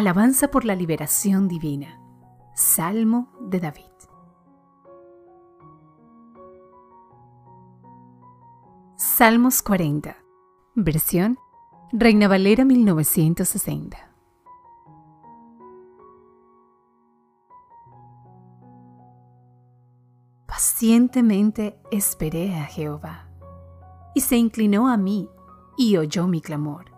Alabanza por la liberación divina. Salmo de David. Salmos 40. Versión Reina Valera 1960. Pacientemente esperé a Jehová, y se inclinó a mí y oyó mi clamor,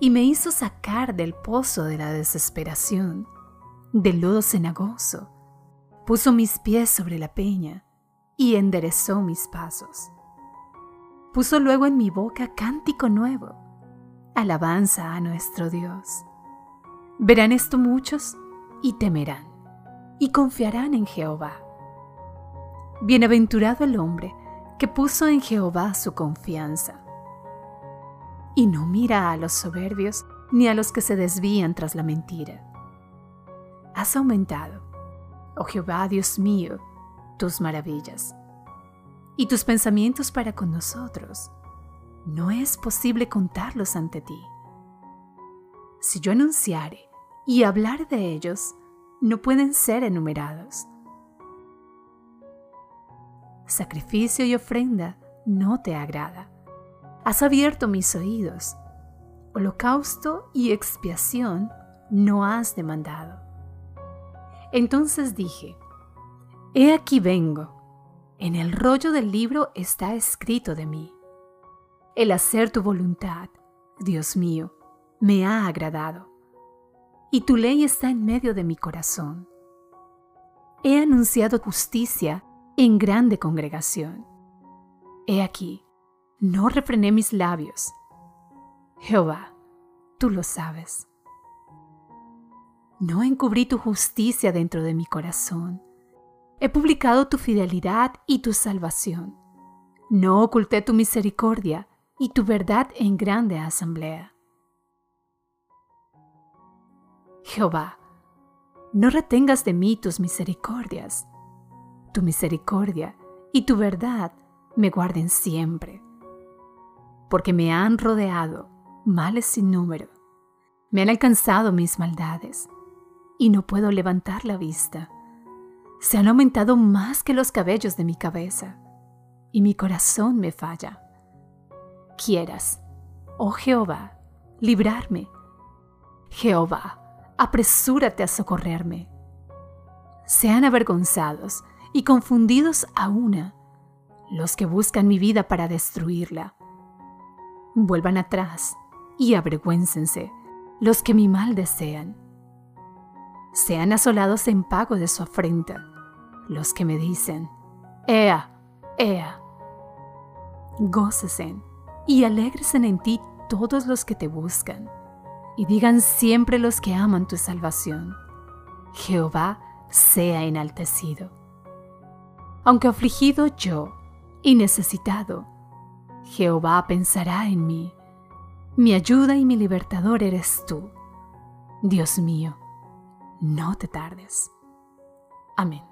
y me hizo sacar del pozo de la desesperación, del lodo cenagoso, puso mis pies sobre la peña y enderezó mis pasos puso luego en mi boca cántico nuevo, alabanza a nuestro Dios. Verán esto muchos y temerán, y confiarán en Jehová. Bienaventurado el hombre que puso en Jehová su confianza, y no mira a los soberbios ni a los que se desvían tras la mentira. Has aumentado, oh Jehová Dios mío, tus maravillas y tus pensamientos para con nosotros. No es posible contarlos ante ti. Si yo anunciare y hablar de ellos, no pueden ser enumerados. Sacrificio y ofrenda no te agrada. Has abierto mis oídos. Holocausto y expiación no has demandado. Entonces dije, He aquí vengo en el rollo del libro está escrito de mí. El hacer tu voluntad, Dios mío, me ha agradado, y tu ley está en medio de mi corazón. He anunciado justicia en grande congregación. He aquí, no refrené mis labios. Jehová, tú lo sabes. No encubrí tu justicia dentro de mi corazón He publicado tu fidelidad y tu salvación. No oculté tu misericordia y tu verdad en grande asamblea. Jehová, no retengas de mí tus misericordias. Tu misericordia y tu verdad me guarden siempre. Porque me han rodeado males sin número. Me han alcanzado mis maldades y no puedo levantar la vista se han aumentado más que los cabellos de mi cabeza, y mi corazón me falla. Quieras, oh Jehová, librarme. Jehová, apresúrate a socorrerme. Sean avergonzados y confundidos a una los que buscan mi vida para destruirla. Vuelvan atrás y avergüéncense los que mi mal desean sean asolados en pago de su afrenta los que me dicen, Ea, Ea. Gócesen y alegresen en ti todos los que te buscan, y digan siempre los que aman tu salvación, Jehová sea enaltecido. Aunque afligido yo y necesitado, Jehová pensará en mí. Mi ayuda y mi libertador eres tú. Dios mío, no te tardes. Amén.